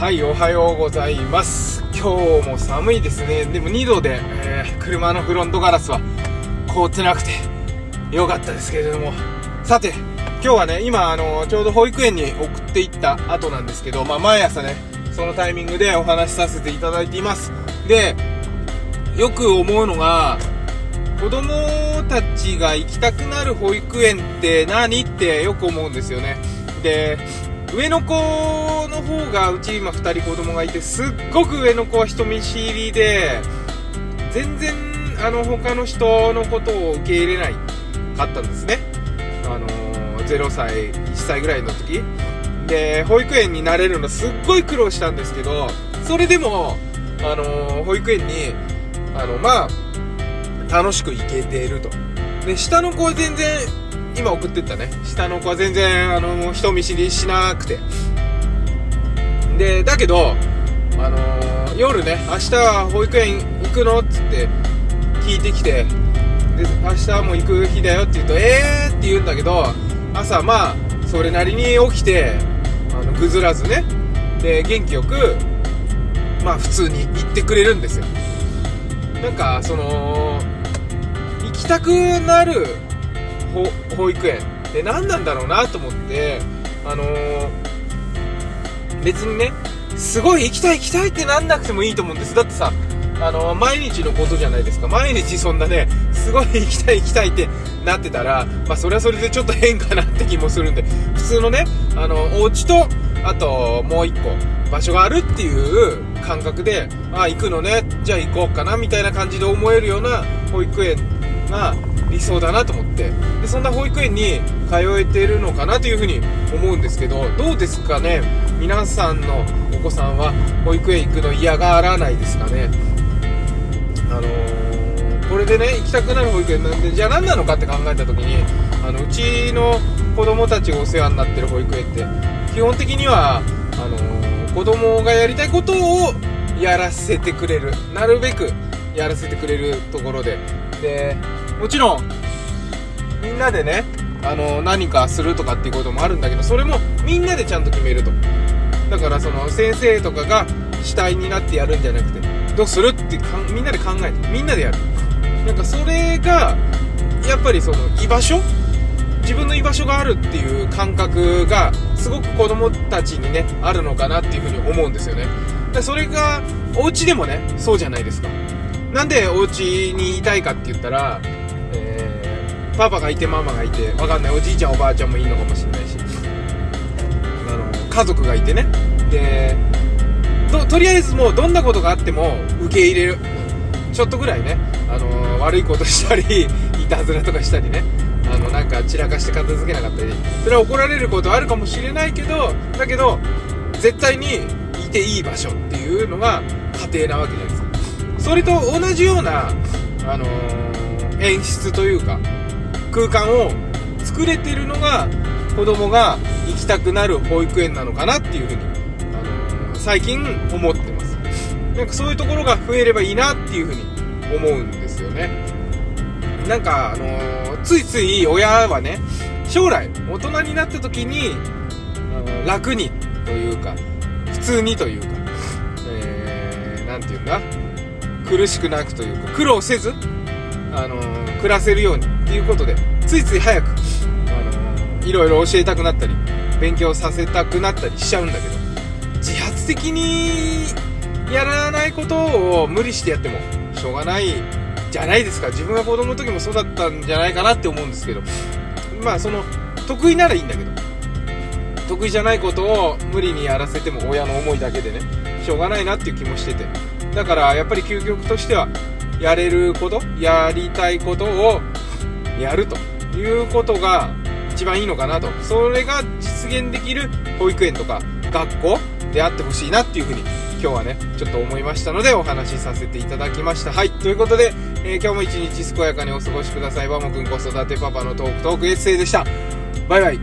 はい、おはようございます。今日も寒いですね。でも2度で、えー車のフロントガラスは凍ってなくてよかったですけれども。さて、今日はね、今、あの、ちょうど保育園に送っていった後なんですけど、まあ、毎朝ね、そのタイミングでお話しさせていただいています。で、よく思うのが、子供たちが行きたくなる保育園って何？ってよく思うんですよね。で、上の子の方がうち今2人子供がいてすっごく上の子は人見知りで全然あの他の人のことを受け入れないかったんですね。あの0歳1歳ぐらいの時。で保育園に慣れるのすっごい苦労したんですけどそれでもあの保育園にあのまあ楽しく行けていると。で下の子は全然今送ってったね。下の子は全然あの人見知りしなくて。でだけどあのー夜ね明日保育園行くのっつって聞いてきてで明日も行く日だよって言うとえーって言うんだけど朝まあそれなりに起きてあのぐずらずね。で元気よくまあ普通に行ってくれるんですよ。なんかその行きたくなる保育園。って何なんだろうなと思ってあのー別にねすごい行きたい行きたいってなんなくてもいいと思うんです。だってさあのー毎日のことじゃないですか。毎日そんなねすごい行きたい行きたいってなってたらまあそれはそれでちょっと変かなって気もするんで。普通のねあのお家とあともう一個場所があるっていう感覚であ行くのね。じゃあ行こうかなみたいな感じで思えるような保育園が理想だなと思って。でそんな保育園に通えてるのかなというふうに思うんですけどどうですかね？皆さんのお子さんは保育園行くの嫌がらないですかね？あのーこれでね行きたくなる保育園なんでじゃあ何なのかって考えた時にあのうちの子供たちがお世話になってる保育園って基本的にはあのー子供がやりたいことをやらせてくれる。なるべくやらせてくれるところで。でもちろん。みんなでねあの何かするとかっていうこともあるんだけどそれもみんなでちゃんと決めると。だからその先生とかが主体になってやるんじゃなくてどうするってかみんなで考えてみんなでやる。なんかそれがやっぱりその居場所？自分の居場所があるっていう感覚がすごく子供たちにねあるのかなっていうふうに思うんですよね。でそれがお家でもねそうじゃないですか。なんでお家にいたいかって言ったら、パパがいてママがいてわかんない。おじいちゃんおばあちゃんもいいのかもしれないし。あの家族がいてね。でとりあえずもうどんなことがあっても受け入れる。ちょっとぐらいね、あの悪いことしたりいたずらとかしたりね。あのなんか散らかして片付けなかったり。それは怒られることあるかもしれないけどだけど絶対にいていい場所っていうのが家庭なわけじゃないですか。それと同じような、あの演出というか空間を作れてるのが子供が行きたくなる保育園なのかなっていうふうに、あの最近思ってます。なんかそういうところが増えればいいなっていうふうに思うんですよね。なんか、あのーついつい親はね将来大人になった時に、あの楽にというか普通にというか、えー、ていうんだ？苦しくなくというか苦労せず、あの暮らせるようにっていうことでついつい早く、あのーいろいろ教えたくなったり勉強させたくなったりしちゃうんだけど自発的にやらないことを無理してやってもしょうがないじゃないですか。自分が子供の時もそうだったんじゃないかなって思うんですけどまあその得意ならいいんだけど得意じゃないことを無理にやらせても親の思いだけでねしょうがないなっていう気もしてて。だからやっぱり究極としてはやれることやりたいことをやるということが一番いいのかなと。それが実現できる保育園とか学校であってほしいなっていうふうに今日はねちょっと思いましたのでお話しさせていただきました。はい。ということで、えー今日も一日健やかにお過ごしください。バモくん子育てパパのトークトークエッセイでした。バイバイ。